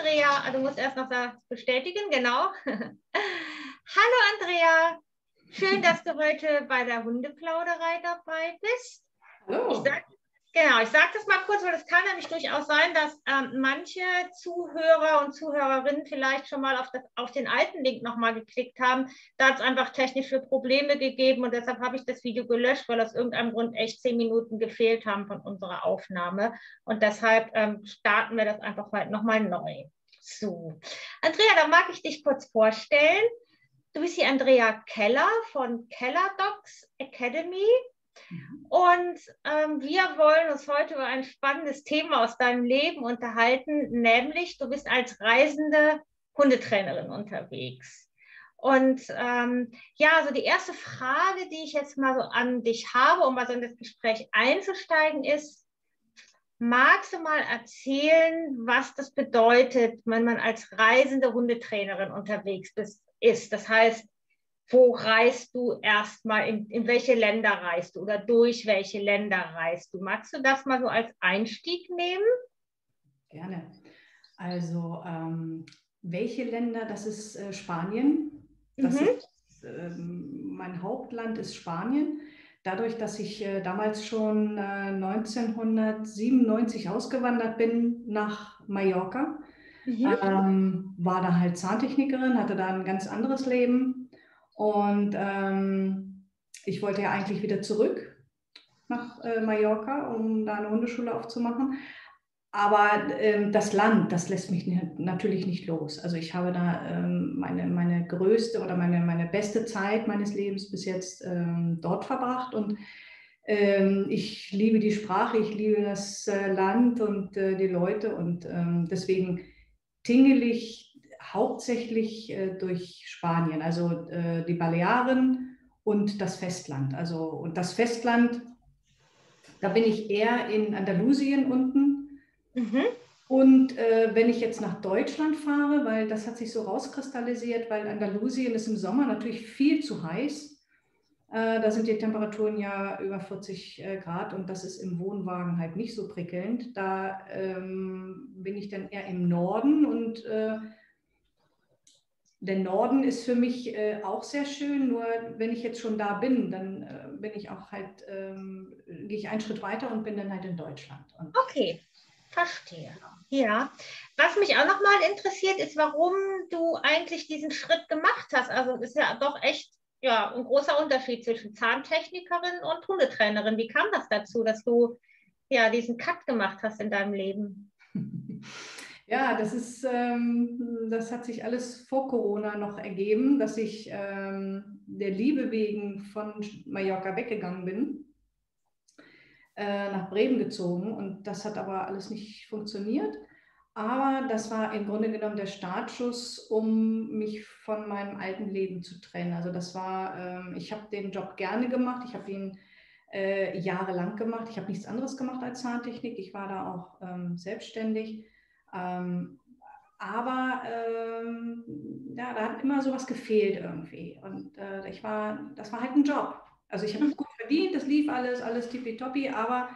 Andrea, du musst erst noch das bestätigen, genau. Hallo Andrea, schön, dass du heute bei der Hundeplauderei dabei bist. Hallo. Ich sag, genau, ich sage das mal kurz, weil es kann nämlich durchaus sein, dass ähm, manche Zuhörer und Zuhörerinnen vielleicht schon mal auf, das, auf den alten Link nochmal geklickt haben. Da hat es einfach technische Probleme gegeben und deshalb habe ich das Video gelöscht, weil aus irgendeinem Grund echt zehn Minuten gefehlt haben von unserer Aufnahme. Und deshalb ähm, starten wir das einfach heute nochmal neu. So, Andrea, dann mag ich dich kurz vorstellen. Du bist die Andrea Keller von Keller Docs Academy. Mhm. Und ähm, wir wollen uns heute über ein spannendes Thema aus deinem Leben unterhalten, nämlich du bist als reisende Hundetrainerin unterwegs. Und ähm, ja, also die erste Frage, die ich jetzt mal so an dich habe, um mal so in das Gespräch einzusteigen, ist, Magst du mal erzählen, was das bedeutet, wenn man als reisende Hundetrainerin unterwegs ist? Das heißt, wo reist du erstmal, in, in welche Länder reist du oder durch welche Länder reist du? Magst du das mal so als Einstieg nehmen? Gerne. Also, ähm, welche Länder? Das ist äh, Spanien. Das mhm. ist, äh, mein Hauptland ist Spanien. Dadurch, dass ich äh, damals schon äh, 1997 ausgewandert bin nach Mallorca, mhm. ähm, war da halt Zahntechnikerin, hatte da ein ganz anderes Leben. Und ähm, ich wollte ja eigentlich wieder zurück nach äh, Mallorca, um da eine Hundeschule aufzumachen. Aber ähm, das Land, das lässt mich natürlich nicht los. Also ich habe da ähm, meine, meine größte oder meine, meine beste Zeit meines Lebens bis jetzt ähm, dort verbracht. Und ähm, ich liebe die Sprache, ich liebe das äh, Land und äh, die Leute. Und ähm, deswegen tingel ich hauptsächlich äh, durch Spanien, also äh, die Balearen und das Festland. Also und das Festland, da bin ich eher in Andalusien unten Mhm. Und äh, wenn ich jetzt nach Deutschland fahre, weil das hat sich so rauskristallisiert, weil Andalusien ist im Sommer natürlich viel zu heiß. Äh, da sind die Temperaturen ja über 40 äh, Grad und das ist im Wohnwagen halt nicht so prickelnd. Da ähm, bin ich dann eher im Norden und äh, der Norden ist für mich äh, auch sehr schön, nur wenn ich jetzt schon da bin, dann äh, bin ich auch halt, ähm, gehe ich einen Schritt weiter und bin dann halt in Deutschland. Und okay. Verstehe. Ja. Was mich auch nochmal interessiert, ist, warum du eigentlich diesen Schritt gemacht hast. Also es ist ja doch echt ja, ein großer Unterschied zwischen Zahntechnikerin und Hundetrainerin. Wie kam das dazu, dass du ja diesen Cut gemacht hast in deinem Leben? Ja, das ist, ähm, das hat sich alles vor Corona noch ergeben, dass ich ähm, der Liebe wegen von Mallorca weggegangen bin äh, nach Bremen gezogen und das hat aber alles nicht funktioniert. Aber das war im Grunde genommen der Startschuss, um mich von meinem alten Leben zu trennen. Also das war, ähm, ich habe den Job gerne gemacht, ich habe ihn äh, jahrelang gemacht. Ich habe nichts anderes gemacht als Zahntechnik. Ich war da auch ähm, selbstständig. Ähm, aber ähm, ja, da hat immer sowas gefehlt irgendwie. Und äh, ich war, das war halt ein Job. Also ich habe mhm. gut verdient, das lief alles, alles tippitoppi, aber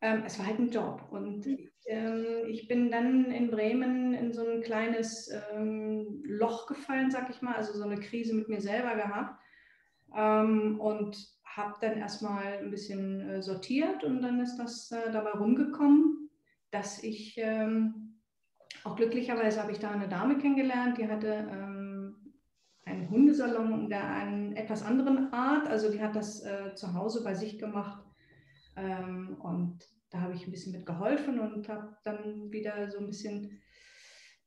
ähm, es war halt ein Job. Und ähm, ich bin dann in Bremen in so ein kleines ähm, Loch gefallen, sag ich mal, also so eine Krise mit mir selber gehabt. Ähm, und habe dann erstmal ein bisschen äh, sortiert und dann ist das äh, dabei rumgekommen, dass ich ähm, auch glücklicherweise habe ich da eine Dame kennengelernt, die hatte ähm, einen Hundesalon der einen etwas anderen Art. Also die hat das äh, zu Hause bei sich gemacht ähm, und da habe ich ein bisschen mit geholfen und habe dann wieder so ein bisschen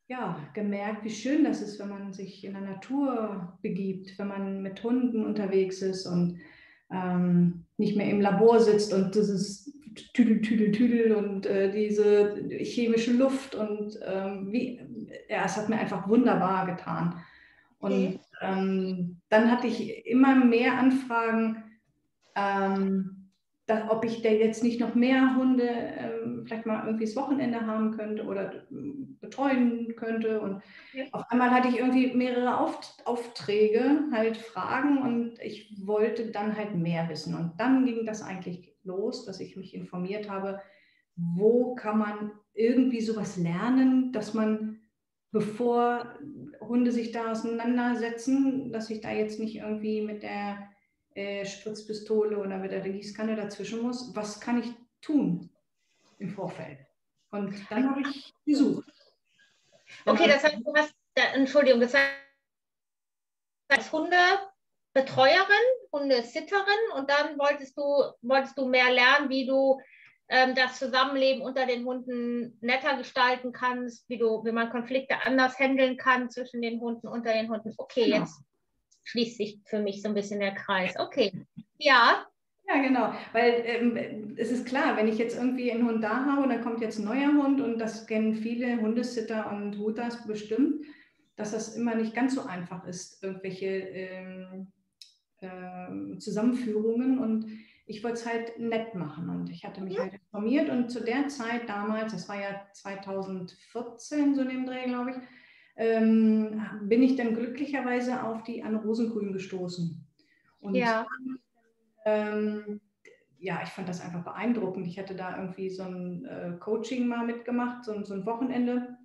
ja, gemerkt, wie schön das ist, wenn man sich in der Natur begibt, wenn man mit Hunden unterwegs ist und ähm, nicht mehr im Labor sitzt und dieses Tüdel, Tüdel, Tüdel und äh, diese chemische Luft und ähm, wie, ja, es hat mir einfach wunderbar getan. Und okay. ähm, dann hatte ich immer mehr Anfragen, ähm, dass, ob ich da jetzt nicht noch mehr Hunde ähm, vielleicht mal irgendwie das Wochenende haben könnte oder ähm, betreuen könnte. Und ja. auf einmal hatte ich irgendwie mehrere Auft Aufträge, halt Fragen und ich wollte dann halt mehr wissen. Und dann ging das eigentlich los, dass ich mich informiert habe, wo kann man irgendwie sowas lernen, dass man bevor Hunde sich da auseinandersetzen, dass ich da jetzt nicht irgendwie mit der äh, Spritzpistole oder mit der Gießkanne dazwischen muss. Was kann ich tun im Vorfeld? Und dann habe ich gesucht. Okay, das heißt, du hast, Entschuldigung, das heißt, als Hundebetreuerin, Hundesitterin und dann wolltest du, wolltest du mehr lernen, wie du ähm, das Zusammenleben unter den Hunden netter gestalten kannst, wie, du, wie man Konflikte anders handeln kann zwischen den Hunden, unter den Hunden. Okay, genau. jetzt schließt sich für mich so ein bisschen der Kreis. Okay, ja. Ja, genau, weil ähm, es ist klar, wenn ich jetzt irgendwie einen Hund da habe und dann kommt jetzt ein neuer Hund und das kennen viele Hundesitter und Hutas bestimmt, dass das immer nicht ganz so einfach ist, irgendwelche ähm, äh, Zusammenführungen und ich wollte es halt nett machen und ich hatte mich halt informiert und zu der Zeit damals, das war ja 2014 so in dem Dreh, glaube ich, ähm, bin ich dann glücklicherweise auf die Anne Rosengrün gestoßen. Und ja. Ähm, ja, ich fand das einfach beeindruckend. Ich hatte da irgendwie so ein äh, Coaching mal mitgemacht, so, so ein Wochenende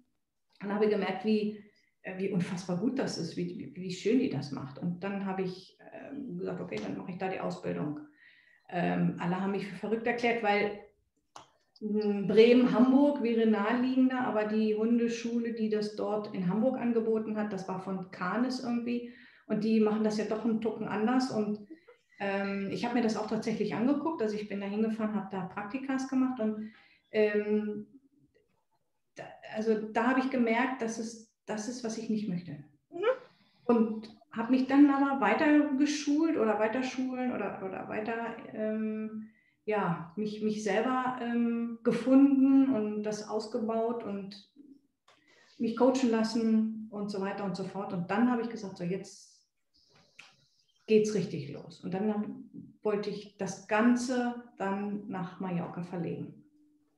und habe gemerkt, wie, äh, wie unfassbar gut das ist, wie, wie schön die das macht. Und dann habe ich gesagt, okay, dann mache ich da die Ausbildung. Ähm, alle haben mich für verrückt erklärt, weil hm, Bremen, Hamburg wäre naheliegender, aber die Hundeschule, die das dort in Hamburg angeboten hat, das war von Canis irgendwie. Und die machen das ja doch einen Tucken anders. Und ähm, ich habe mir das auch tatsächlich angeguckt. Also ich bin da hingefahren, habe da Praktikas gemacht. Und ähm, da, also da habe ich gemerkt, dass es das ist, was ich nicht möchte. Mhm. Und habe mich dann aber weiter geschult oder weiter schulen oder, oder weiter, ähm, ja, mich, mich selber ähm, gefunden und das ausgebaut und mich coachen lassen und so weiter und so fort. Und dann habe ich gesagt, so jetzt geht es richtig los. Und dann wollte ich das Ganze dann nach Mallorca verlegen.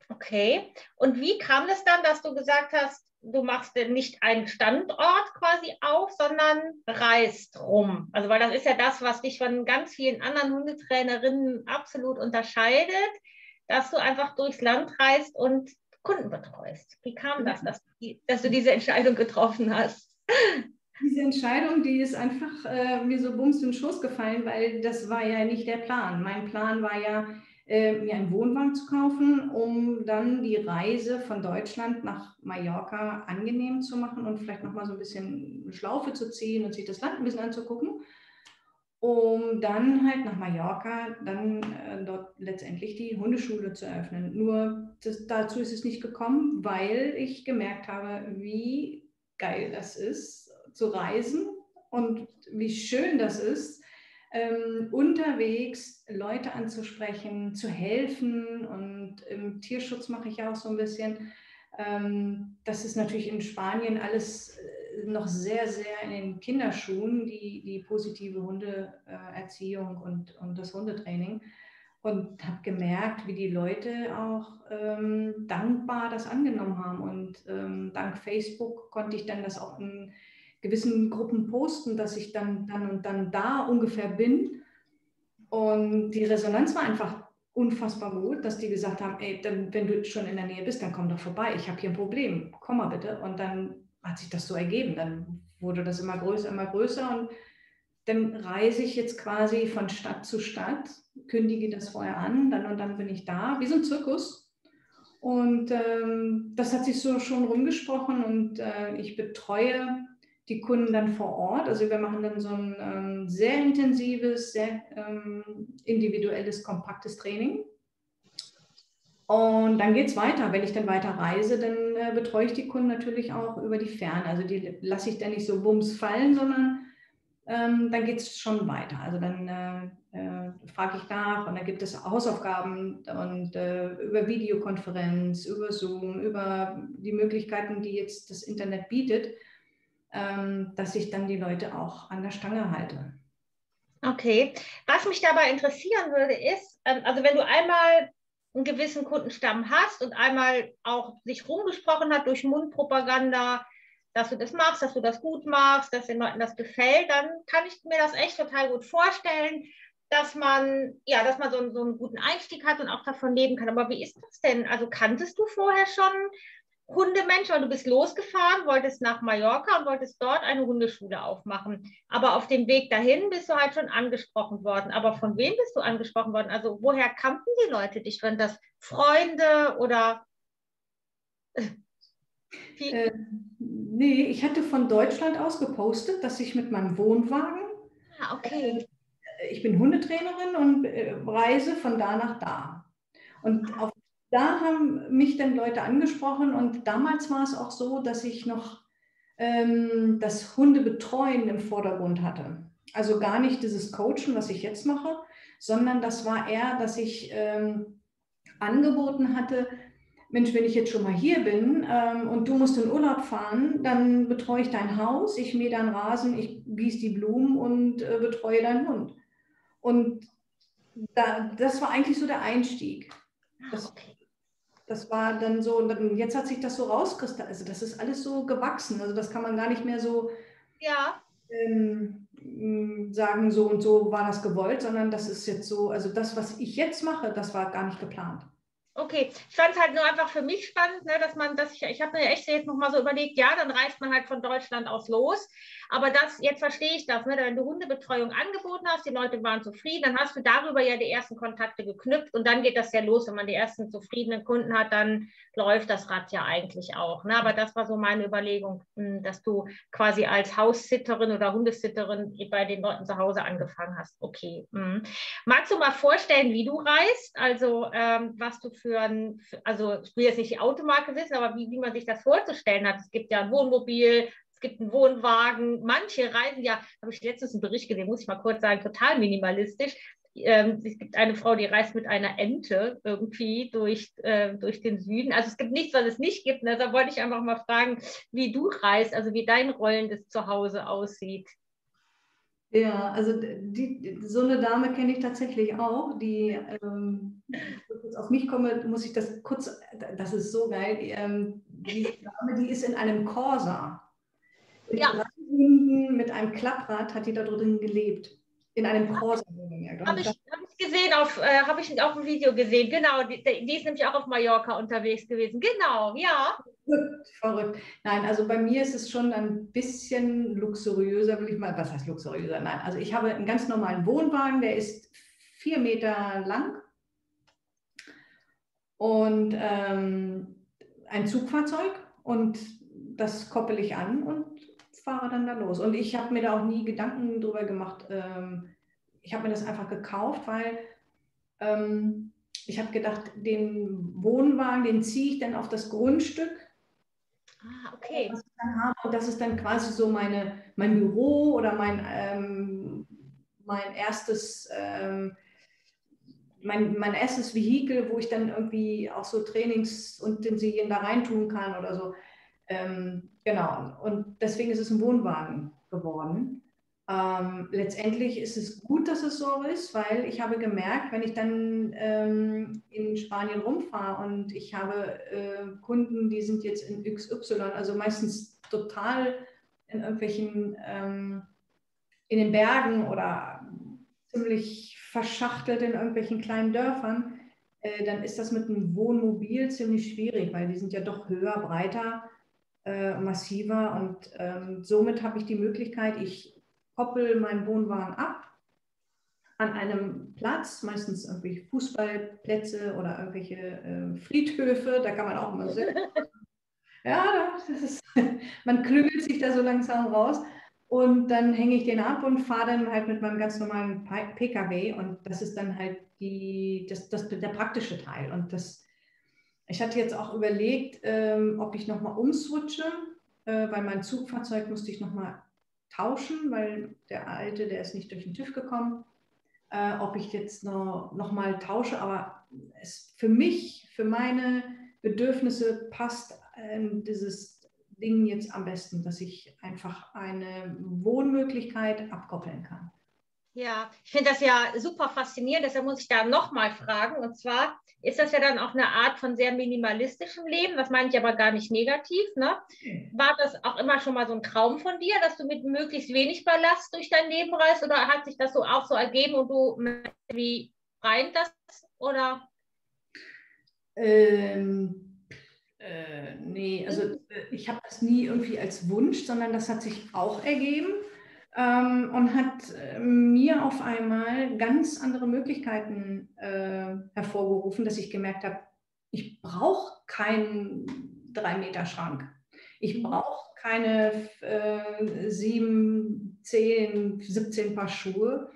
Okay. Und wie kam es dann, dass du gesagt hast, du machst nicht einen Standort quasi auf, sondern reist rum. Also weil das ist ja das, was dich von ganz vielen anderen Hundetrainerinnen absolut unterscheidet, dass du einfach durchs Land reist und Kunden betreust. Wie kam das, dass, dass du diese Entscheidung getroffen hast? Diese Entscheidung, die ist einfach äh, mir so bums in den Schoß gefallen, weil das war ja nicht der Plan. Mein Plan war ja, äh, mir einen Wohnwagen zu kaufen, um dann die Reise von Deutschland nach Mallorca angenehm zu machen und vielleicht nochmal so ein bisschen Schlaufe zu ziehen und sich das Land ein bisschen anzugucken, um dann halt nach Mallorca dann äh, dort letztendlich die Hundeschule zu eröffnen. Nur das, dazu ist es nicht gekommen, weil ich gemerkt habe, wie geil das ist, zu reisen und wie schön das ist, ähm, unterwegs Leute anzusprechen, zu helfen. Und im Tierschutz mache ich auch so ein bisschen. Ähm, das ist natürlich in Spanien alles äh, noch sehr, sehr in den Kinderschuhen, die, die positive Hundeerziehung und, und das Hundetraining. Und habe gemerkt, wie die Leute auch ähm, dankbar das angenommen haben. Und ähm, dank Facebook konnte ich dann das auch in gewissen Gruppen posten, dass ich dann, dann und dann da ungefähr bin. Und die Resonanz war einfach unfassbar gut, dass die gesagt haben, ey, dann, wenn du schon in der Nähe bist, dann komm doch vorbei, ich habe hier ein Problem, komm mal bitte. Und dann hat sich das so ergeben, dann wurde das immer größer, immer größer und dann reise ich jetzt quasi von Stadt zu Stadt, kündige das vorher an, dann und dann bin ich da, wie so ein Zirkus. Und ähm, das hat sich so schon rumgesprochen und äh, ich betreue die Kunden dann vor Ort. Also wir machen dann so ein ähm, sehr intensives, sehr ähm, individuelles, kompaktes Training. Und dann geht es weiter. Wenn ich dann weiter reise, dann äh, betreue ich die Kunden natürlich auch über die Ferne. Also die lasse ich dann nicht so bums fallen, sondern ähm, dann geht es schon weiter. Also dann äh, äh, frage ich nach und dann gibt es Hausaufgaben und äh, über Videokonferenz, über Zoom, über die Möglichkeiten, die jetzt das Internet bietet dass ich dann die Leute auch an der Stange halte. Okay. Was mich dabei interessieren würde, ist, ähm, also wenn du einmal einen gewissen Kundenstamm hast und einmal auch sich rumgesprochen hat durch Mundpropaganda, dass du das machst, dass du das gut machst, dass den Leuten das gefällt, dann kann ich mir das echt total gut vorstellen, dass man, ja, dass man so, so einen guten Einstieg hat und auch davon leben kann. Aber wie ist das denn? Also kanntest du vorher schon Hundemensch, weil du bist losgefahren, wolltest nach Mallorca und wolltest dort eine Hundeschule aufmachen. Aber auf dem Weg dahin bist du halt schon angesprochen worden. Aber von wem bist du angesprochen worden? Also woher kannten die Leute dich? Waren das Freunde oder? Äh, nee, ich hatte von Deutschland aus gepostet, dass ich mit meinem Wohnwagen. Ah, okay. Äh, ich bin Hundetrainerin und äh, reise von da nach da. Und auf da haben mich dann Leute angesprochen und damals war es auch so, dass ich noch ähm, das Hundebetreuen im Vordergrund hatte. Also gar nicht dieses Coachen, was ich jetzt mache, sondern das war eher, dass ich ähm, angeboten hatte, Mensch, wenn ich jetzt schon mal hier bin ähm, und du musst in Urlaub fahren, dann betreue ich dein Haus, ich mähe deinen Rasen, ich gieße die Blumen und äh, betreue deinen Hund. Und da, das war eigentlich so der Einstieg. Das, okay das war dann so, und jetzt hat sich das so rauskristallisiert. Also das ist alles so gewachsen. Also das kann man gar nicht mehr so ja. ähm, sagen, so und so war das gewollt, sondern das ist jetzt so, also das, was ich jetzt mache, das war gar nicht geplant. Okay, ich fand es halt nur einfach für mich spannend, ne, dass man, dass ich, ich habe mir echt jetzt nochmal so überlegt, ja, dann reist man halt von Deutschland aus los. Aber das, jetzt verstehe ich das, ne, wenn du Hundebetreuung angeboten hast, die Leute waren zufrieden, dann hast du darüber ja die ersten Kontakte geknüpft und dann geht das ja los, wenn man die ersten zufriedenen Kunden hat, dann läuft das Rad ja eigentlich auch. Ne? Aber das war so meine Überlegung, hm, dass du quasi als Haussitterin oder Hundesitterin bei den Leuten zu Hause angefangen hast. Okay. Mhm. Magst du mal vorstellen, wie du reist? Also ähm, was du für ein, also ich will jetzt nicht die Automarke wissen, aber wie, wie man sich das vorzustellen hat. Es gibt ja ein Wohnmobil, gibt einen Wohnwagen. Manche reisen ja, habe ich letztens einen Bericht gesehen, muss ich mal kurz sagen, total minimalistisch. Ähm, es gibt eine Frau, die reist mit einer Ente irgendwie durch, äh, durch den Süden. Also es gibt nichts, was es nicht gibt. Da wollte ich einfach mal fragen, wie du reist, also wie dein rollendes Zuhause aussieht. Ja, also die, so eine Dame kenne ich tatsächlich auch, die, ähm, wenn auf mich komme, muss ich das kurz, das ist so geil, ähm, diese Dame, die ist in einem Corsa. Mit ja. mit einem Klapprad hat die da drin gelebt. In einem Corsa. Habe ich, hab ich gesehen, auf, äh, habe ich auf dem Video gesehen, genau, die, die ist nämlich auch auf Mallorca unterwegs gewesen, genau, ja. Verrückt, verrückt. Nein, also bei mir ist es schon ein bisschen luxuriöser, will ich mal, was heißt luxuriöser? Nein, also ich habe einen ganz normalen Wohnwagen, der ist vier Meter lang und ähm, ein Zugfahrzeug und das koppel ich an und fahre dann da los. Und ich habe mir da auch nie Gedanken drüber gemacht. Ähm, ich habe mir das einfach gekauft, weil ähm, ich habe gedacht, den Wohnwagen, den ziehe ich dann auf das Grundstück Ah, okay. Was ich dann habe. Und das ist dann quasi so meine, mein Büro oder mein, ähm, mein erstes, ähm, mein, mein erstes Vehikel, wo ich dann irgendwie auch so Trainingsutensilien da reintun kann oder so. Ähm, genau. Und deswegen ist es ein Wohnwagen geworden. Ähm, letztendlich ist es gut, dass es so ist, weil ich habe gemerkt, wenn ich dann ähm, in Spanien rumfahre und ich habe äh, Kunden, die sind jetzt in XY, also meistens total in irgendwelchen, ähm, in den Bergen oder ziemlich verschachtelt in irgendwelchen kleinen Dörfern, äh, dann ist das mit einem Wohnmobil ziemlich schwierig, weil die sind ja doch höher, breiter, äh, massiver und ähm, somit habe ich die Möglichkeit, ich koppel meinen Wohnwagen ab an einem Platz, meistens irgendwie Fußballplätze oder irgendwelche äh, Friedhöfe, da kann man auch mal sitzen. ja, ist, man klügelt sich da so langsam raus. Und dann hänge ich den ab und fahre dann halt mit meinem ganz normalen Pkw. Und das ist dann halt die, das, das, der praktische Teil. Und das, ich hatte jetzt auch überlegt, ähm, ob ich nochmal umswitche, äh, weil mein Zugfahrzeug musste ich nochmal tauschen, weil der alte, der ist nicht durch den TÜV gekommen. Äh, ob ich jetzt noch, noch mal tausche, aber es für mich, für meine Bedürfnisse passt äh, dieses Ding jetzt am besten, dass ich einfach eine Wohnmöglichkeit abkoppeln kann. Ja, ich finde das ja super faszinierend, deshalb muss ich da nochmal fragen. Und zwar ist das ja dann auch eine Art von sehr minimalistischem Leben, das meine ich aber gar nicht negativ. Ne? War das auch immer schon mal so ein Traum von dir, dass du mit möglichst wenig Ballast durch dein Leben reist oder hat sich das so auch so ergeben und du wie rein das oder? Ähm, äh, nee, ich habe das nie irgendwie als Wunsch, sondern das hat sich auch ergeben ähm, und hat äh, mir auf einmal ganz andere Möglichkeiten äh, hervorgerufen, dass ich gemerkt habe, ich brauche keinen drei Meter Schrank. Ich mhm. brauche keine äh, sieben, zehn, 17 Paar Schuhe.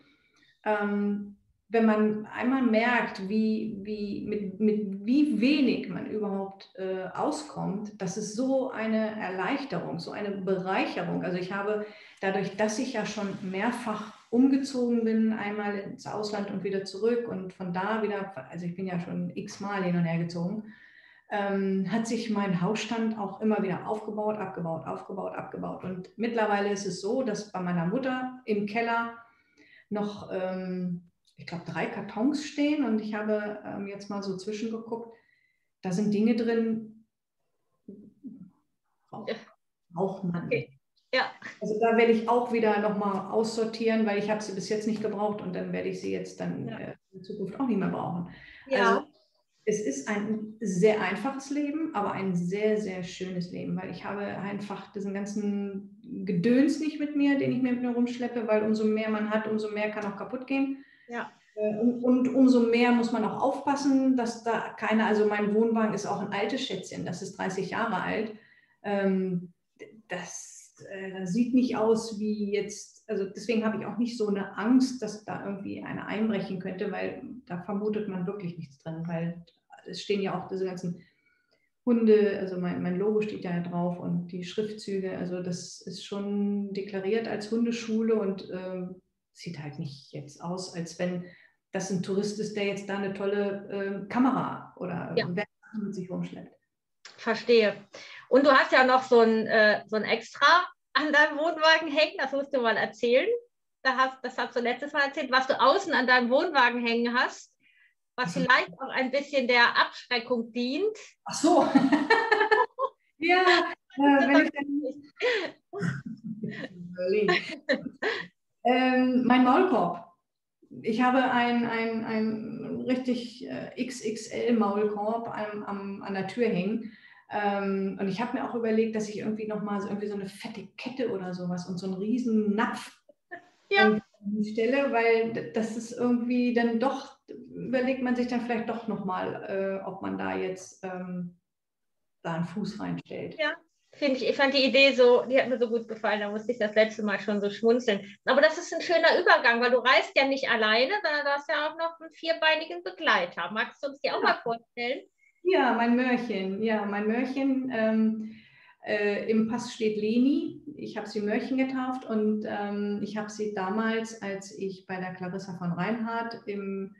Ähm, wenn man einmal merkt, wie, wie, mit, mit wie wenig man überhaupt äh, auskommt, das ist so eine Erleichterung, so eine Bereicherung. Also ich habe dadurch, dass ich ja schon mehrfach umgezogen bin, einmal ins Ausland und wieder zurück und von da wieder, also ich bin ja schon x-mal hin und her gezogen, ähm, hat sich mein Hausstand auch immer wieder aufgebaut, abgebaut, aufgebaut, abgebaut. Und mittlerweile ist es so, dass bei meiner Mutter im Keller noch ähm, ich glaube, drei Kartons stehen und ich habe ähm, jetzt mal so zwischengeguckt. Da sind Dinge drin, braucht man. Okay. Ja. Also da werde ich auch wieder nochmal aussortieren, weil ich habe sie bis jetzt nicht gebraucht und dann werde ich sie jetzt dann ja. äh, in Zukunft auch nicht mehr brauchen. Ja. Also es ist ein sehr einfaches Leben, aber ein sehr, sehr schönes Leben, weil ich habe einfach diesen ganzen Gedöns nicht mit mir, den ich mir mit mir rumschleppe, weil umso mehr man hat, umso mehr kann auch kaputt gehen. Ja. Äh, und, und, umso mehr muss man auch aufpassen, dass da keine, also mein Wohnwagen ist auch ein altes Schätzchen, das ist 30 Jahre alt. Ähm, das, äh, das sieht nicht aus wie jetzt, also deswegen habe ich auch nicht so eine Angst, dass da irgendwie einer einbrechen könnte, weil da vermutet man wirklich nichts drin, weil es stehen ja auch diese ganzen Hunde, also mein, mein Logo steht ja drauf und die Schriftzüge, also das ist schon deklariert als Hundeschule und ähm, sieht halt nicht jetzt aus, als wenn das ein Tourist ist, der jetzt da eine tolle äh, Kamera oder ja. mit sich rumschleppt. Verstehe. Und du hast ja noch so ein, äh, so ein Extra an deinem Wohnwagen hängen, das musst du mal erzählen. Da hast, das hast du letztes Mal erzählt, was du außen an deinem Wohnwagen hängen hast, was mhm. vielleicht auch ein bisschen der Abschreckung dient. Ach so. ja, äh, wenn ich dann Ähm, mein Maulkorb. Ich habe ein, ein, ein richtig äh, XXL-Maulkorb an, an, der Tür hängen. Ähm, und ich habe mir auch überlegt, dass ich irgendwie nochmal so, irgendwie so eine fette Kette oder sowas und so einen riesen Napf ja. stelle, weil das ist irgendwie dann doch, überlegt man sich dann vielleicht doch nochmal, äh, ob man da jetzt ähm, da einen Fuß reinstellt. Ja, Finde ich, ich fand die Idee so, die hat mir so gut gefallen, da musste ich das letzte Mal schon so schmunzeln. Aber das ist ein schöner Übergang, weil du reist ja nicht alleine, sondern du hast ja auch noch einen vierbeinigen Begleiter. Magst du uns die auch mal vorstellen? Ja, mein Mörchen. Ja, mein Mörchen. Ähm, äh, Im Pass steht Leni. Ich habe sie Mörchen getauft und ähm, ich habe sie damals, als ich bei der Clarissa von Reinhardt im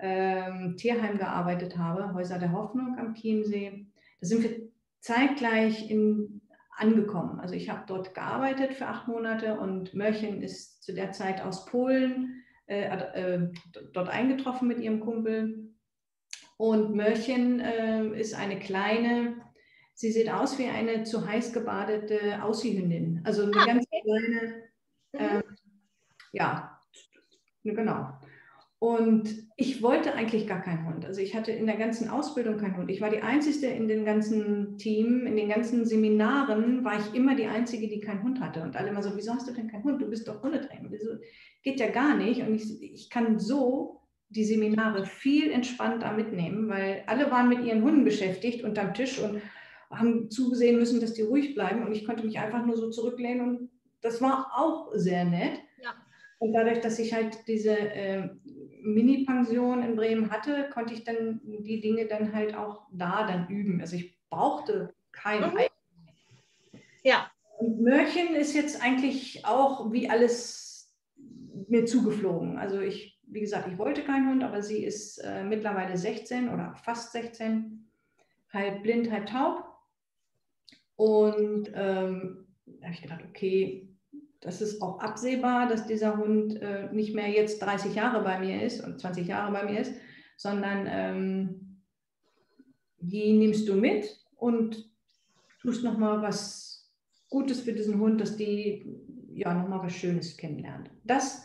ähm, Tierheim gearbeitet habe, Häuser der Hoffnung am Chiemsee. Da sind wir zeitgleich in, angekommen. Also ich habe dort gearbeitet für acht Monate und Mörchen ist zu der Zeit aus Polen äh, äh, dort eingetroffen mit ihrem Kumpel. Und Mörchen äh, ist eine kleine, sie sieht aus wie eine zu heiß gebadete Aussiehündin. Also eine ah, ganz kleine, mhm. Ähm, ja, genau. Und ich wollte eigentlich gar keinen Hund. Also ich hatte in der ganzen Ausbildung keinen Hund. Ich war die Einzige in dem ganzen Team, in den ganzen Seminaren war ich immer die Einzige, die keinen Hund hatte. Und alle immer so, wieso hast du denn keinen Hund? Du bist doch Hundetrainer. Wieso? Geht ja gar nicht. Und ich, ich kann so die Seminare viel entspannter mitnehmen, weil alle waren mit ihren Hunden beschäftigt unterm Tisch und haben zugesehen müssen, dass die ruhig bleiben. Und ich konnte mich einfach nur so zurücklehnen und das war auch sehr nett. Ja. Und dadurch, dass ich halt diese äh, Mini-Pension in Bremen hatte, konnte ich dann die Dinge dann halt auch da dann üben. Also ich brauchte kein mhm. Ja. Und Mörchen ist jetzt eigentlich auch wie alles mir zugeflogen. Also ich, wie gesagt, ich wollte keinen Hund, aber sie ist äh, mittlerweile 16 oder fast 16, halb blind, halb taub. Und ähm, da habe ich gedacht, okay, das ist auch absehbar, dass dieser Hund äh, nicht mehr jetzt 30 Jahre bei mir ist und 20 Jahre bei mir ist, sondern ähm, die nimmst du mit und tust nochmal was Gutes für diesen Hund, dass die ja nochmal was Schönes kennenlernt. Das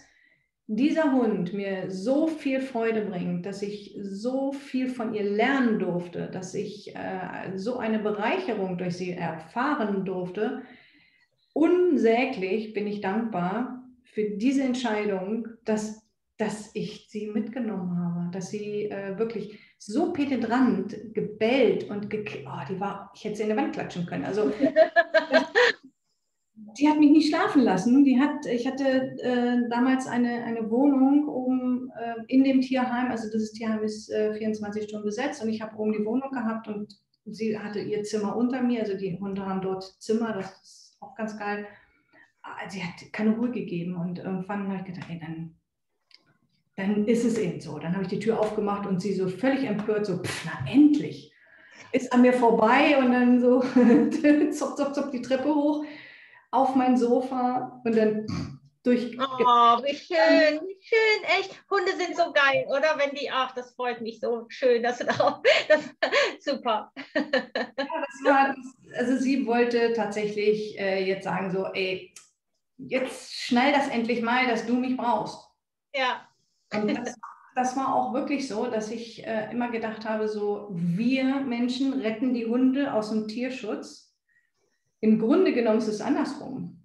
dieser Hund mir so viel Freude bringt, dass ich so viel von ihr lernen durfte, dass ich äh, so eine Bereicherung durch sie erfahren durfte, unsäglich bin ich dankbar für diese Entscheidung, dass, dass ich sie mitgenommen habe, dass sie äh, wirklich so penetrant gebellt und ge oh, die war, ich hätte sie in der Wand klatschen können. Also die hat mich nicht schlafen lassen. Die hat, ich hatte äh, damals eine, eine Wohnung oben äh, in dem Tierheim. Also das Tierheim ist äh, 24 Stunden besetzt und ich habe oben die Wohnung gehabt und sie hatte ihr Zimmer unter mir. Also die Hunde haben dort Zimmer, das ist auch ganz geil. Ah, sie hat keine Ruhe gegeben und irgendwann habe ich gedacht, ey, dann, dann ist es eben so. Dann habe ich die Tür aufgemacht und sie so völlig empört, so, pff, na endlich, ist an mir vorbei und dann so zop, zop, zop die Treppe hoch auf mein Sofa und dann durch. Oh, wie schön, wie schön, echt. Hunde sind so geil, oder? Wenn die, ach, das freut mich so schön, dass du da das, super. Ja, das war, also sie wollte tatsächlich äh, jetzt sagen so, ey, jetzt schnell das endlich mal, dass du mich brauchst. Ja. Und das, das war auch wirklich so, dass ich äh, immer gedacht habe, so, wir Menschen retten die Hunde aus dem Tierschutz im Grunde genommen ist es andersrum.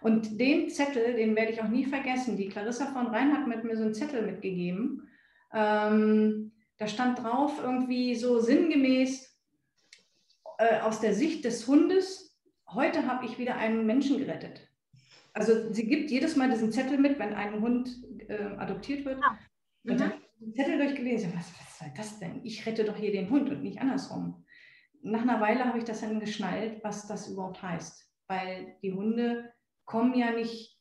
Und den Zettel, den werde ich auch nie vergessen. Die Clarissa von Rhein hat mit mir so einen Zettel mitgegeben. Ähm, da stand drauf irgendwie so sinngemäß äh, aus der Sicht des Hundes, heute habe ich wieder einen Menschen gerettet. Also sie gibt jedes Mal diesen Zettel mit, wenn ein Hund äh, adoptiert wird. Ja. Mhm. Und dann habe ich den Zettel durchgelesen. Was, was soll das denn? Ich rette doch hier den Hund und nicht andersrum nach einer Weile habe ich das dann geschnallt, was das überhaupt heißt. Weil die Hunde kommen ja nicht,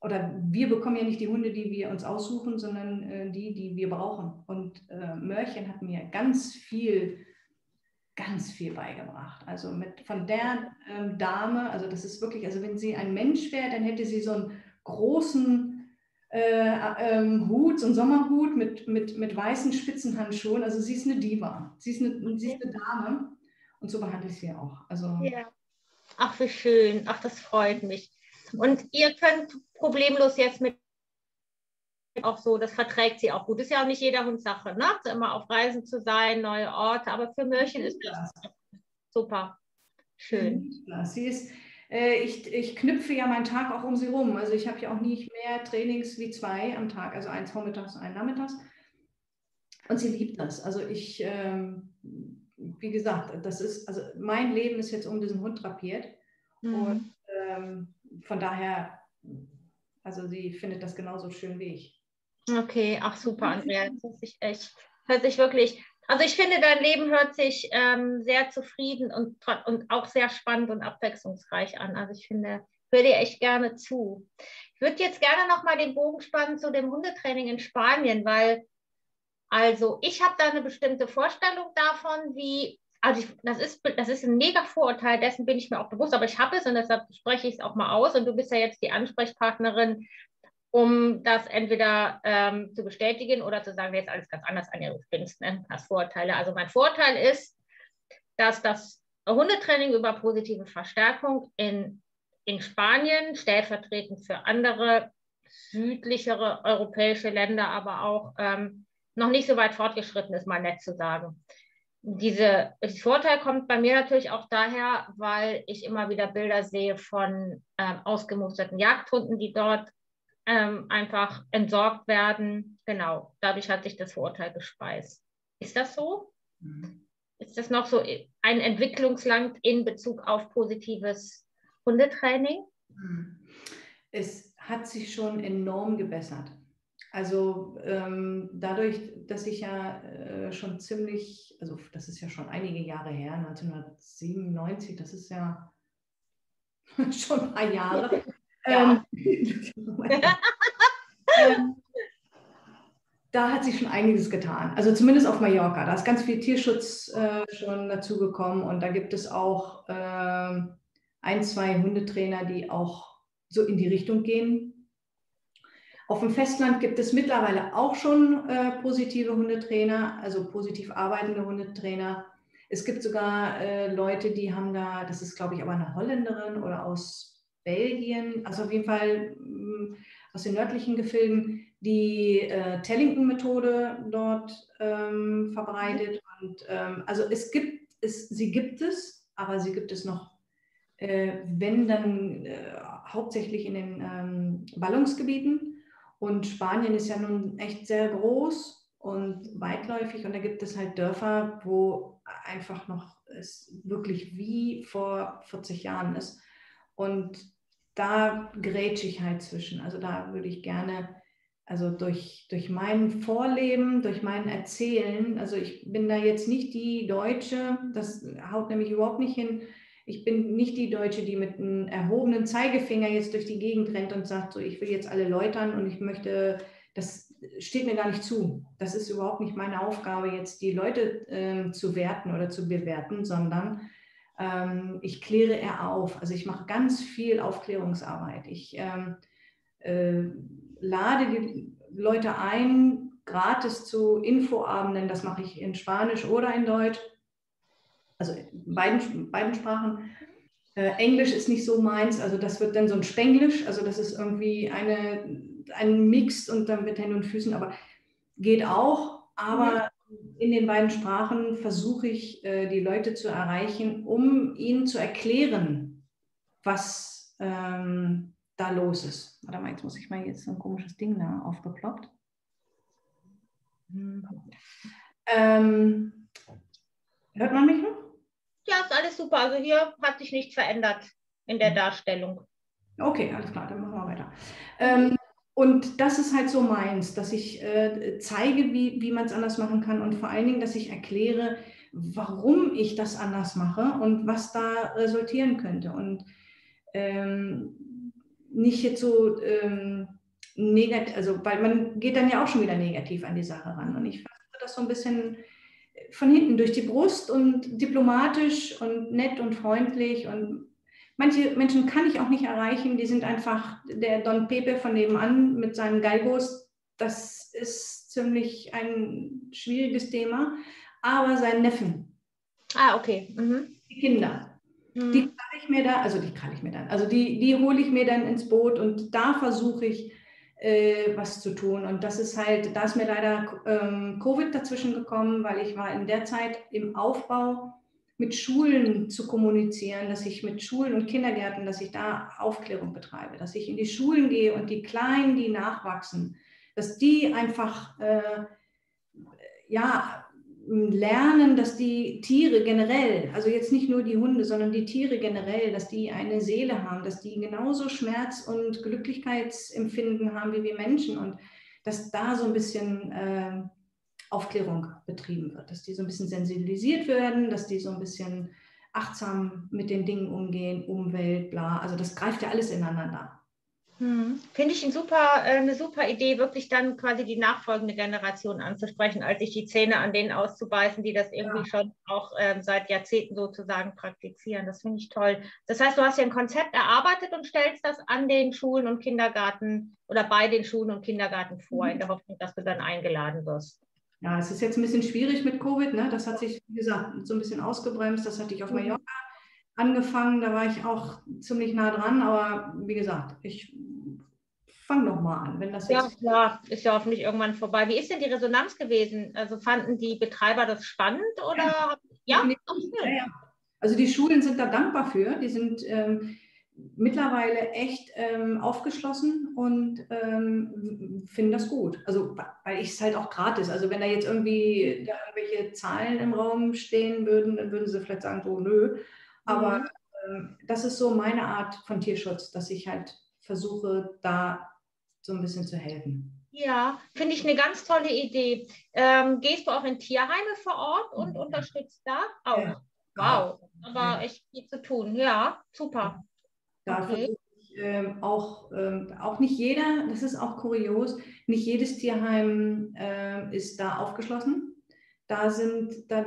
oder wir bekommen ja nicht die Hunde, die wir uns aussuchen, sondern äh, die, die wir brauchen. Und äh, Mörchen hat mir ganz viel, ganz viel beigebracht. Also mit, von der ähm, Dame, also das ist wirklich, also wenn sie ein Mensch wäre, dann hätte sie so einen großen äh, ähm, Hut, so einen Sommerhut mit, mit, mit weißen Spitzenhandschuhen. Also sie ist eine Diva. Sie ist eine, sie ist eine Dame. Und so behandle ich sie auch. Also, ja. Ach, wie schön. Ach, das freut mich. Und ihr könnt problemlos jetzt mit auch so, das verträgt sie auch gut. Ist ja auch nicht jeder Hund Sache, ne? Immer auf Reisen zu sein, neue Orte, aber für Mörchen ist das super. Schön. Sie ist, äh, ich, ich knüpfe ja meinen Tag auch um sie rum. Also ich habe ja auch nicht mehr Trainings wie zwei am Tag, also eins vormittags und ein nachmittags. Und sie liebt das. Also ich, ähm, wie gesagt, das ist, also mein Leben ist jetzt um diesen Hund drapiert. Mhm. Und ähm, von daher, also sie findet das genauso schön wie ich. Okay, ach super, Andrea. Das hört sich echt, hört sich wirklich, also ich finde, dein Leben hört sich ähm, sehr zufrieden und, und auch sehr spannend und abwechslungsreich an. Also ich finde, höre dir echt gerne zu. Ich würde jetzt gerne nochmal den Bogen spannen zu dem Hundetraining in Spanien, weil also ich habe da eine bestimmte Vorstellung davon, wie, also ich, das, ist, das ist ein mega Vorurteil, dessen bin ich mir auch bewusst, aber ich habe es und deshalb spreche ich es auch mal aus und du bist ja jetzt die Ansprechpartnerin, um das entweder ähm, zu bestätigen oder zu sagen, jetzt alles ganz anders an ihr spinnst, ne? hast Vorurteile. Also mein Vorteil ist, dass das Hundetraining über positive Verstärkung in, in Spanien stellvertretend für andere südlichere europäische Länder, aber auch ähm, noch nicht so weit fortgeschritten ist, mal nett zu sagen. Diese, der Vorteil kommt bei mir natürlich auch daher, weil ich immer wieder Bilder sehe von ähm, ausgemusterten Jagdhunden, die dort ähm, einfach entsorgt werden. Genau, dadurch hat sich das Vorurteil gespeist. Ist das so? Mhm. Ist das noch so ein Entwicklungsland in Bezug auf positives Hundetraining? Mhm. Es hat sich schon enorm gebessert. Also ähm, dadurch, dass ich ja äh, schon ziemlich, also das ist ja schon einige Jahre her, 1997, das ist ja schon ein paar Jahre. Ähm, ähm, da hat sich schon einiges getan. Also zumindest auf Mallorca. Da ist ganz viel Tierschutz äh, schon dazugekommen und da gibt es auch äh, ein, zwei Hundetrainer, die auch so in die Richtung gehen, auf dem Festland gibt es mittlerweile auch schon äh, positive Hundetrainer, also positiv arbeitende Hundetrainer. Es gibt sogar äh, Leute, die haben da, das ist glaube ich aber eine Holländerin oder aus Belgien, also auf jeden Fall mm, aus den nördlichen Gefilden, die äh, Tellington-Methode dort ähm, verbreitet. Und ähm, also es gibt es, sie gibt es, aber sie gibt es noch, äh, wenn dann äh, hauptsächlich in den ähm, Ballungsgebieten. Und Spanien ist ja nun echt sehr groß und weitläufig und da gibt es halt Dörfer, wo einfach noch es wirklich wie vor 40 Jahren ist. Und da grätsche ich halt zwischen. Also da würde ich gerne, also durch, durch mein Vorleben, durch mein Erzählen, also ich bin da jetzt nicht die Deutsche, das haut nämlich überhaupt nicht hin. Ich bin nicht die Deutsche, die mit einem erhobenen Zeigefinger jetzt durch die Gegend rennt und sagt, so ich will jetzt alle läutern und ich möchte, das steht mir gar nicht zu. Das ist überhaupt nicht meine Aufgabe, jetzt die Leute äh, zu werten oder zu bewerten, sondern ich kläre eher auf. Also ich mache ganz viel Aufklärungsarbeit. Ich ähm, äh, lade die Leute ein, gratis zu Infoabenden. Das mache ich in Spanisch oder in Deutsch. Also in beiden, beiden Sprachen. Äh, Englisch ist nicht so meins, also das wird dann so ein Spenglisch, also das ist irgendwie eine, ein Mix und dann mit Händen und Füßen, aber geht auch. Aber in den beiden Sprachen versuche ich, äh, die Leute zu erreichen, um ihnen zu erklären, was ähm, da los ist. Warte mal, jetzt muss ich mal jetzt so ein komisches Ding da aufgeploppt. Ähm, hört man mich noch? Ja, ist alles super. Also hier hat sich nichts verändert in der Darstellung. Okay, alles klar, dann machen wir weiter. Ähm, und das ist halt so meins, dass ich äh, zeige, wie, wie man es anders machen kann und vor allen Dingen, dass ich erkläre, warum ich das anders mache und was da resultieren könnte. Und ähm, nicht jetzt so ähm, negativ, also weil man geht dann ja auch schon wieder negativ an die Sache ran. Und ich versuche das so ein bisschen von hinten durch die Brust und diplomatisch und nett und freundlich und Manche Menschen kann ich auch nicht erreichen, die sind einfach der Don Pepe von nebenan mit seinen Galgos. Das ist ziemlich ein schwieriges Thema. Aber sein Neffen. Ah, okay. Mhm. Die Kinder. Mhm. Die kann ich mir da, also die kann ich mir dann, also die, die hole ich mir dann ins Boot und da versuche ich, äh, was zu tun. Und das ist halt, da ist mir leider ähm, Covid dazwischen gekommen, weil ich war in der Zeit im Aufbau mit Schulen zu kommunizieren, dass ich mit Schulen und Kindergärten, dass ich da Aufklärung betreibe, dass ich in die Schulen gehe und die Kleinen, die nachwachsen, dass die einfach äh, ja, lernen, dass die Tiere generell, also jetzt nicht nur die Hunde, sondern die Tiere generell, dass die eine Seele haben, dass die genauso Schmerz- und Glücklichkeitsempfinden haben wie wir Menschen und dass da so ein bisschen äh, Aufklärung betrieben wird, dass die so ein bisschen sensibilisiert werden, dass die so ein bisschen achtsam mit den Dingen umgehen, Umwelt, bla. Also das greift ja alles ineinander. Hm. Finde ich ein super, äh, eine super Idee, wirklich dann quasi die nachfolgende Generation anzusprechen, als sich die Zähne an denen auszubeißen, die das irgendwie ja. schon auch äh, seit Jahrzehnten sozusagen praktizieren. Das finde ich toll. Das heißt, du hast ja ein Konzept erarbeitet und stellst das an den Schulen und Kindergarten oder bei den Schulen und Kindergarten vor, mhm. in der Hoffnung, dass du dann eingeladen wirst. Ja, es ist jetzt ein bisschen schwierig mit Covid. Ne? Das hat sich, wie gesagt, so ein bisschen ausgebremst. Das hatte ich auf mhm. Mallorca angefangen. Da war ich auch ziemlich nah dran. Aber wie gesagt, ich fange noch mal an. Wenn das ja, klar, ist ja hoffentlich irgendwann vorbei. Wie ist denn die Resonanz gewesen? Also fanden die Betreiber das spannend oder? Ja, ja? ja, ja. Also die Schulen sind da dankbar für. Die sind ähm, mittlerweile echt ähm, aufgeschlossen und ähm, finden das gut. Also, weil ich es halt auch gratis. Also, wenn da jetzt irgendwie da irgendwelche Zahlen im Raum stehen würden, dann würden sie vielleicht sagen, so, nö. Aber mhm. ähm, das ist so meine Art von Tierschutz, dass ich halt versuche, da so ein bisschen zu helfen. Ja, finde ich eine ganz tolle Idee. Ähm, gehst du auch in Tierheime vor Ort und unterstützt da auch? Ja. Wow, aber echt viel zu tun. Ja, super. Da okay. ich, äh, auch, äh, auch nicht jeder, das ist auch kurios, nicht jedes Tierheim äh, ist da aufgeschlossen. Da sind, da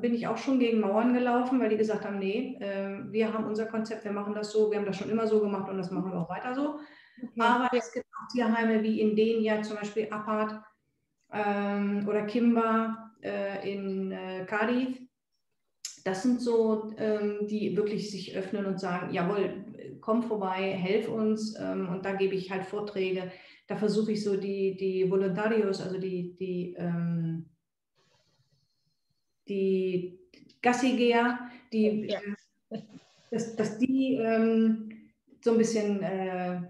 bin ich auch schon gegen Mauern gelaufen, weil die gesagt haben, nee, ähm, wir haben unser Konzept, wir machen das so, wir haben das schon immer so gemacht und das machen wir auch weiter so. Okay. Aber es gibt auch Tierheime wie in Denia, zum Beispiel Apart ähm, oder Kimba äh, in äh, Cardiff das sind so, ähm, die wirklich sich öffnen und sagen, jawohl, komm vorbei, helf uns. Ähm, und da gebe ich halt Vorträge. Da versuche ich so die, die Voluntarios, also die, die, ähm, die Gassigeher, die, ja. Äh, dass, dass die ähm, so ein bisschen äh,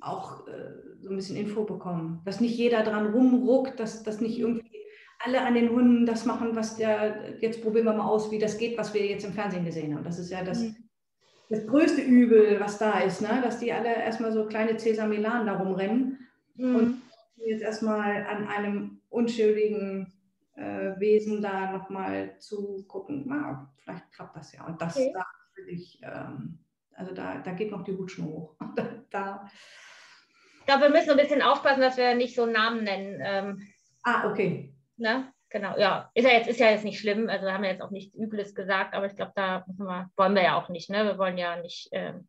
auch äh, so ein bisschen Info bekommen. Dass nicht jeder dran rumruckt, dass, dass nicht irgendwie alle an den Hunden das machen, was der, jetzt probieren wir mal aus, wie das geht, was wir jetzt im Fernsehen gesehen haben. Das ist ja das, mhm. das größte Übel, was da ist, ne? dass die alle erstmal so kleine Cäsar Milan da rumrennen mhm. und jetzt erstmal an einem unschuldigen äh, Wesen da nochmal zu gucken, na, vielleicht klappt das ja. Und das okay. da will ich, ähm, also da, da geht noch die Hutschnur hoch. da, ich glaube, wir müssen ein bisschen aufpassen, dass wir nicht so Namen nennen. Ähm, ah, okay. Ne? Genau, ja. Ist ja jetzt, ist ja jetzt nicht schlimm. Also wir haben ja jetzt auch nichts Übles gesagt, aber ich glaube, da wir, wollen wir ja auch nicht. Ne? Wir wollen ja nicht ähm,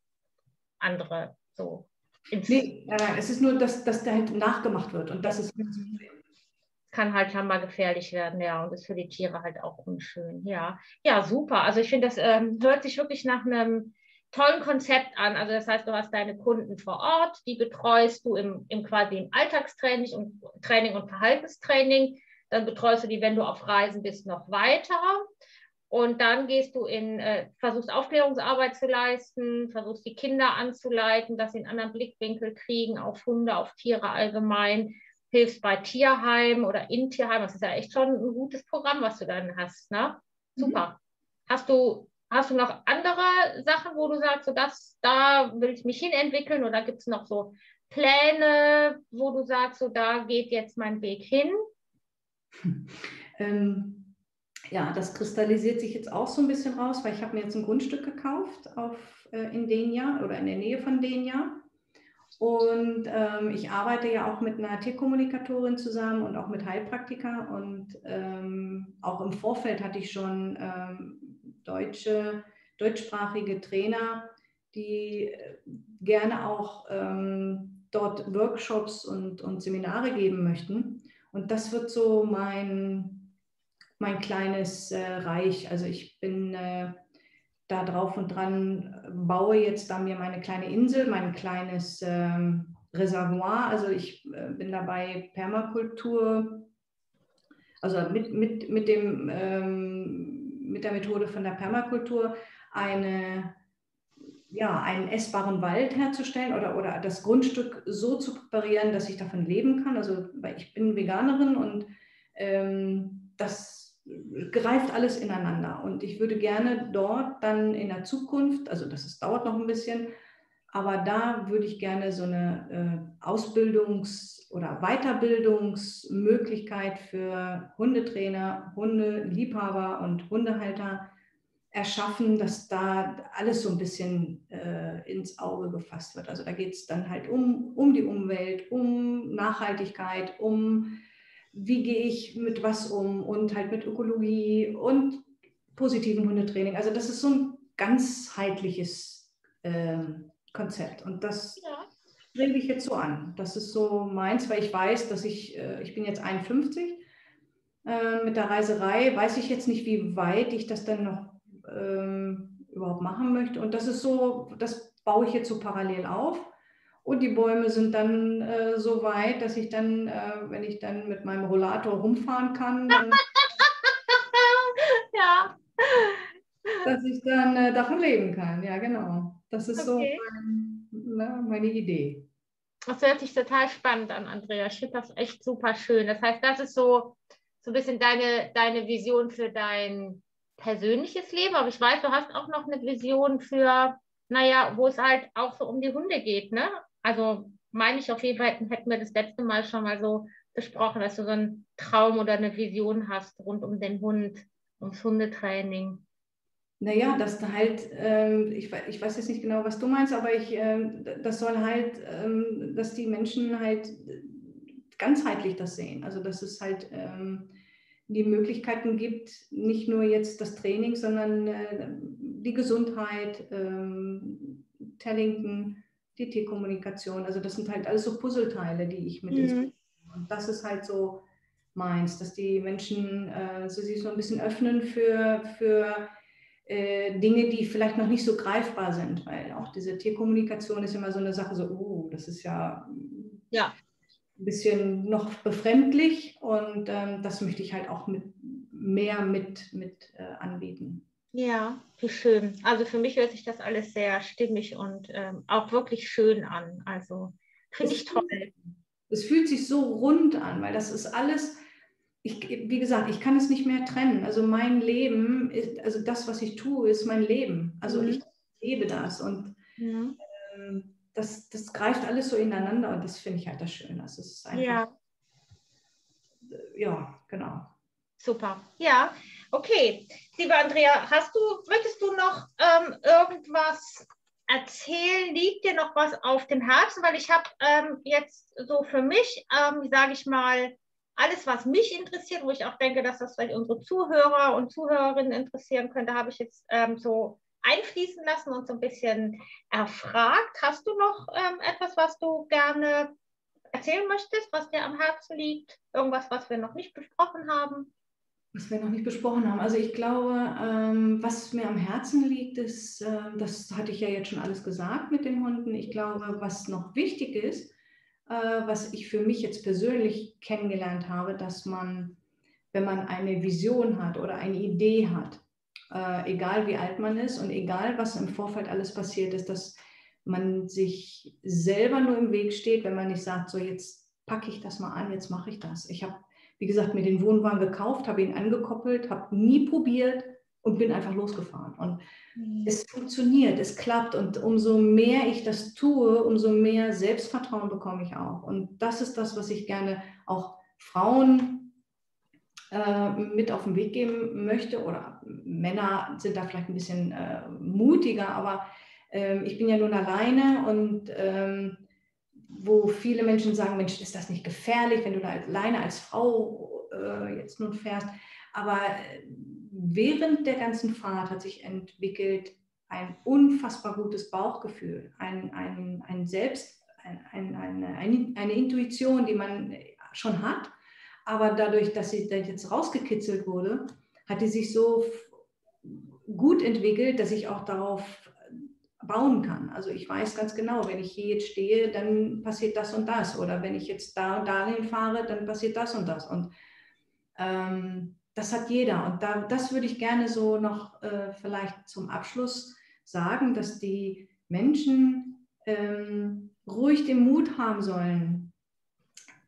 andere so. Nee, nein, es ist nur, dass, dass da halt nachgemacht wird und das ist mhm. kann halt schon mal gefährlich werden, ja, und ist für die Tiere halt auch unschön, ja. Ja, super. Also ich finde, das ähm, hört sich wirklich nach einem tollen Konzept an. Also das heißt, du hast deine Kunden vor Ort, die betreust du im, im quasi im Alltagstraining und Training und Verhaltenstraining. Dann betreust du die, wenn du auf Reisen bist, noch weiter. Und dann gehst du in, äh, versuchst Aufklärungsarbeit zu leisten, versuchst die Kinder anzuleiten, dass sie einen anderen Blickwinkel kriegen auf Hunde, auf Tiere allgemein, hilfst bei Tierheimen oder in Tierheimen. Das ist ja echt schon ein gutes Programm, was du dann hast. Ne? Mhm. Super. Mhm. Hast du Hast du noch andere Sachen, wo du sagst, so das, da will ich mich hin entwickeln oder gibt es noch so Pläne, wo du sagst, so da geht jetzt mein Weg hin? Ähm, ja, das kristallisiert sich jetzt auch so ein bisschen raus, weil ich habe mir jetzt ein Grundstück gekauft auf, äh, in Denia oder in der Nähe von Denia. Und ähm, ich arbeite ja auch mit einer Tierkommunikatorin zusammen und auch mit Heilpraktika. Und ähm, auch im Vorfeld hatte ich schon ähm, deutsche, deutschsprachige Trainer, die äh, gerne auch ähm, dort Workshops und, und Seminare geben möchten. Und das wird so mein, mein kleines äh, Reich. Also ich bin äh, da drauf und dran, baue jetzt da mir meine kleine Insel, mein kleines ähm, Reservoir. Also ich äh, bin dabei, Permakultur, also mit, mit, mit dem ähm, mit der Methode von der Permakultur eine, ja, einen essbaren Wald herzustellen oder, oder das Grundstück so zu präparieren, dass ich davon leben kann. Also weil ich bin Veganerin und ähm, das greift alles ineinander. Und ich würde gerne dort dann in der Zukunft, also das ist, dauert noch ein bisschen, aber da würde ich gerne so eine äh, Ausbildungs- oder Weiterbildungsmöglichkeit für Hundetrainer, Hundeliebhaber und Hundehalter erschaffen, dass da alles so ein bisschen äh, ins Auge gefasst wird. Also da geht es dann halt um, um die Umwelt, um Nachhaltigkeit, um wie gehe ich mit was um und halt mit Ökologie und positiven Hundetraining. Also das ist so ein ganzheitliches äh, Konzept. Und das ja. strebe ich jetzt so an. Das ist so meins, weil ich weiß, dass ich, äh, ich bin jetzt 51 äh, mit der Reiserei, weiß ich jetzt nicht, wie weit ich das dann noch ähm, überhaupt machen möchte. Und das ist so, das baue ich jetzt so parallel auf. Und die Bäume sind dann äh, so weit, dass ich dann, äh, wenn ich dann mit meinem Rollator rumfahren kann, dann, ja. dass ich dann äh, davon leben kann. Ja, genau. Das ist okay. so mein, ne, meine Idee. Das hört sich total spannend an, Andrea. Ich finde das echt super schön. Das heißt, das ist so, so ein bisschen deine, deine Vision für dein persönliches Leben. Aber ich weiß, du hast auch noch eine Vision für, naja, wo es halt auch so um die Hunde geht. Ne? Also meine ich auf jeden Fall, hätten wir das letzte Mal schon mal so besprochen, dass du so einen Traum oder eine Vision hast rund um den Hund, ums Hundetraining. Naja, dass da halt, ähm, ich, ich weiß jetzt nicht genau, was du meinst, aber ich, äh, das soll halt, ähm, dass die Menschen halt ganzheitlich das sehen. Also dass es halt ähm, die Möglichkeiten gibt, nicht nur jetzt das Training, sondern äh, die Gesundheit, ähm, Tellington, die Tierkommunikation. Also das sind halt alles so Puzzleteile, die ich mit mhm. Und das ist halt so meins, dass die Menschen äh, so sich so ein bisschen öffnen für, für äh, Dinge, die vielleicht noch nicht so greifbar sind, weil auch diese Tierkommunikation ist immer so eine Sache, so, oh, das ist ja, ja. Ein bisschen noch befremdlich und ähm, das möchte ich halt auch mit, mehr mit, mit äh, anbieten. Ja, wie schön. Also für mich hört sich das alles sehr stimmig und ähm, auch wirklich schön an. Also finde ich toll. Es fühlt sich so rund an, weil das ist alles, ich, wie gesagt, ich kann es nicht mehr trennen. Also mein Leben, ist, also das, was ich tue, ist mein Leben. Also mhm. ich lebe das und mhm. Das, das greift alles so ineinander und das finde ich halt das Schöne. Also es ist einfach, ja. ja, genau. Super. Ja, okay. Liebe Andrea, hast du, möchtest du noch ähm, irgendwas erzählen? Liegt dir noch was auf dem Herzen? Weil ich habe ähm, jetzt so für mich, ähm, sage ich mal, alles, was mich interessiert, wo ich auch denke, dass das vielleicht unsere Zuhörer und Zuhörerinnen interessieren könnte, habe ich jetzt ähm, so einfließen lassen und so ein bisschen erfragt. Hast du noch ähm, etwas, was du gerne erzählen möchtest, was dir am Herzen liegt? Irgendwas, was wir noch nicht besprochen haben? was wir noch nicht besprochen haben. Also ich glaube, ähm, was mir am Herzen liegt, ist, äh, das hatte ich ja jetzt schon alles gesagt mit den Hunden. Ich glaube, was noch wichtig ist, äh, was ich für mich jetzt persönlich kennengelernt habe, dass man, wenn man eine Vision hat oder eine Idee hat, äh, egal wie alt man ist und egal was im Vorfeld alles passiert ist, dass man sich selber nur im Weg steht, wenn man nicht sagt, so jetzt packe ich das mal an, jetzt mache ich das. Ich habe wie gesagt, mir den Wohnwagen gekauft, habe ihn angekoppelt, habe nie probiert und bin einfach losgefahren. Und mhm. es funktioniert, es klappt. Und umso mehr ich das tue, umso mehr Selbstvertrauen bekomme ich auch. Und das ist das, was ich gerne auch Frauen äh, mit auf den Weg geben möchte. Oder Männer sind da vielleicht ein bisschen äh, mutiger, aber äh, ich bin ja nun alleine und ähm, wo viele Menschen sagen, Mensch, ist das nicht gefährlich, wenn du da alleine als Frau äh, jetzt nun fährst. Aber äh, während der ganzen Fahrt hat sich entwickelt ein unfassbar gutes Bauchgefühl, ein, ein, ein Selbst, ein, ein, eine, eine Intuition, die man schon hat. Aber dadurch, dass sie jetzt rausgekitzelt wurde, hat die sich so gut entwickelt, dass ich auch darauf bauen kann. Also ich weiß ganz genau, wenn ich hier jetzt stehe, dann passiert das und das. Oder wenn ich jetzt da und dahin fahre, dann passiert das und das. Und ähm, das hat jeder. Und da, das würde ich gerne so noch äh, vielleicht zum Abschluss sagen, dass die Menschen ähm, ruhig den Mut haben sollen,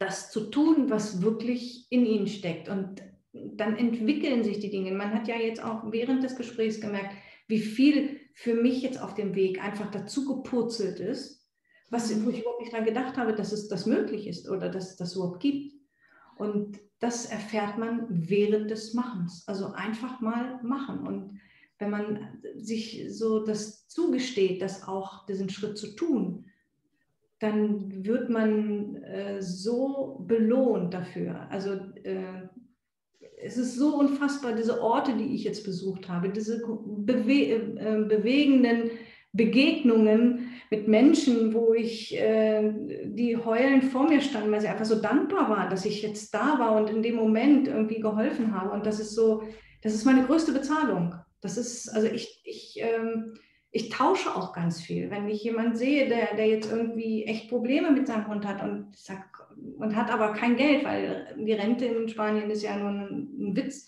das zu tun, was wirklich in ihnen steckt. Und dann entwickeln sich die Dinge. Man hat ja jetzt auch während des Gesprächs gemerkt, wie viel für mich jetzt auf dem Weg einfach dazu gepurzelt ist, was, wo ich überhaupt nicht daran gedacht habe, dass es das möglich ist oder dass es das überhaupt gibt. Und das erfährt man während des Machens. Also einfach mal machen. Und wenn man sich so das zugesteht, das auch diesen Schritt zu tun, dann wird man äh, so belohnt dafür. Also äh, es ist so unfassbar, diese Orte, die ich jetzt besucht habe, diese bewe äh, bewegenden Begegnungen mit Menschen, wo ich, äh, die heulend vor mir standen, weil sie einfach so dankbar waren, dass ich jetzt da war und in dem Moment irgendwie geholfen habe. Und das ist so, das ist meine größte Bezahlung. Das ist, also ich, ich, ähm, ich tausche auch ganz viel. Wenn ich jemanden sehe, der, der jetzt irgendwie echt Probleme mit seinem Hund hat und sage, und hat aber kein Geld, weil die Rente in Spanien ist ja nur ein, ein Witz.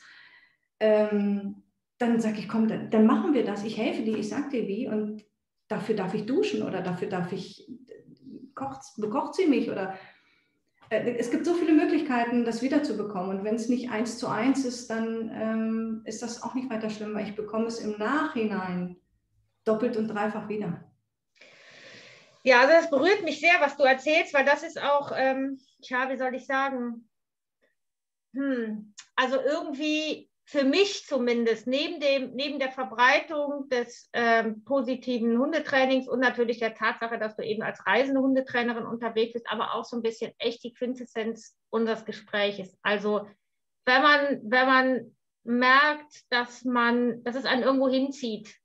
Ähm, dann sage ich, komm, dann, dann, machen wir das. Ich helfe dir, ich sage dir wie und dafür darf ich duschen oder dafür darf ich, kocht, bekocht sie mich oder äh, es gibt so viele Möglichkeiten, das wiederzubekommen. Und wenn es nicht eins zu eins ist, dann ähm, ist das auch nicht weiter schlimm, weil ich bekomme es im Nachhinein doppelt und dreifach wieder. Ja, also das berührt mich sehr, was du erzählst, weil das ist auch, ähm, tja, wie soll ich sagen, hm, also irgendwie für mich zumindest, neben, dem, neben der Verbreitung des ähm, positiven Hundetrainings und natürlich der Tatsache, dass du eben als reisende Hundetrainerin unterwegs bist, aber auch so ein bisschen echt die Quintessenz unseres Gespräches. Also wenn man, wenn man merkt, dass man, dass es einen irgendwo hinzieht,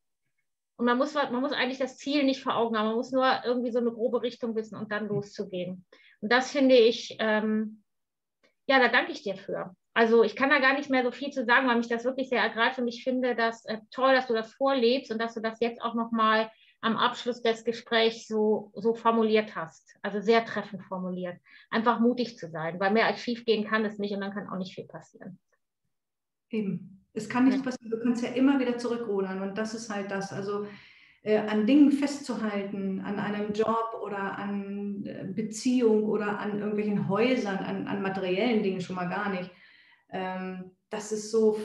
und man muss, man muss eigentlich das Ziel nicht vor Augen haben, man muss nur irgendwie so eine grobe Richtung wissen und dann loszugehen. Und das finde ich, ähm, ja, da danke ich dir für. also ich kann da gar nicht mehr so viel zu sagen, weil mich das wirklich sehr ergreift und ich finde das äh, toll, dass du das vorlebst und dass du das jetzt auch nochmal am Abschluss des Gesprächs so, so formuliert hast. Also sehr treffend formuliert. Einfach mutig zu sein, weil mehr als schief gehen kann es nicht und dann kann auch nicht viel passieren. Eben. Es kann nicht ja. passieren. Du kannst ja immer wieder zurückrudern und das ist halt das. Also äh, an Dingen festzuhalten, an einem Job oder an äh, Beziehung oder an irgendwelchen Häusern, an, an materiellen Dingen schon mal gar nicht. Ähm, das ist so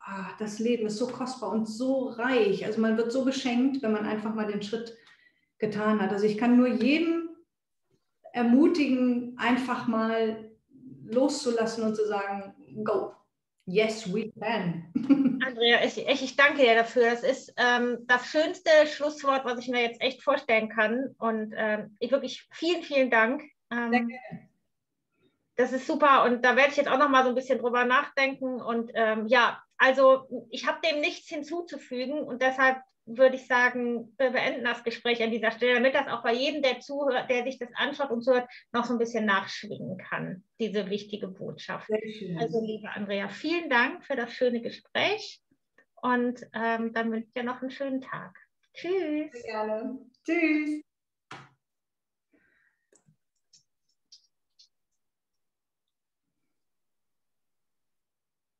ah, das Leben ist so kostbar und so reich. Also man wird so beschenkt, wenn man einfach mal den Schritt getan hat. Also ich kann nur jedem ermutigen, einfach mal loszulassen und zu sagen, go. Yes, we can. Andrea, ich, ich, danke dir dafür. Das ist ähm, das schönste Schlusswort, was ich mir jetzt echt vorstellen kann. Und ähm, ich wirklich vielen, vielen Dank. Ähm, das ist super und da werde ich jetzt auch noch mal so ein bisschen drüber nachdenken. Und ähm, ja, also ich habe dem nichts hinzuzufügen und deshalb würde ich sagen, wir beenden das Gespräch an dieser Stelle, damit das auch bei jedem, der zuhört, der sich das anschaut und zuhört, noch so ein bisschen nachschwingen kann, diese wichtige Botschaft. Also, liebe Andrea, vielen Dank für das schöne Gespräch und ähm, dann wünsche ich dir noch einen schönen Tag. Tschüss. Sehr gerne. Tschüss.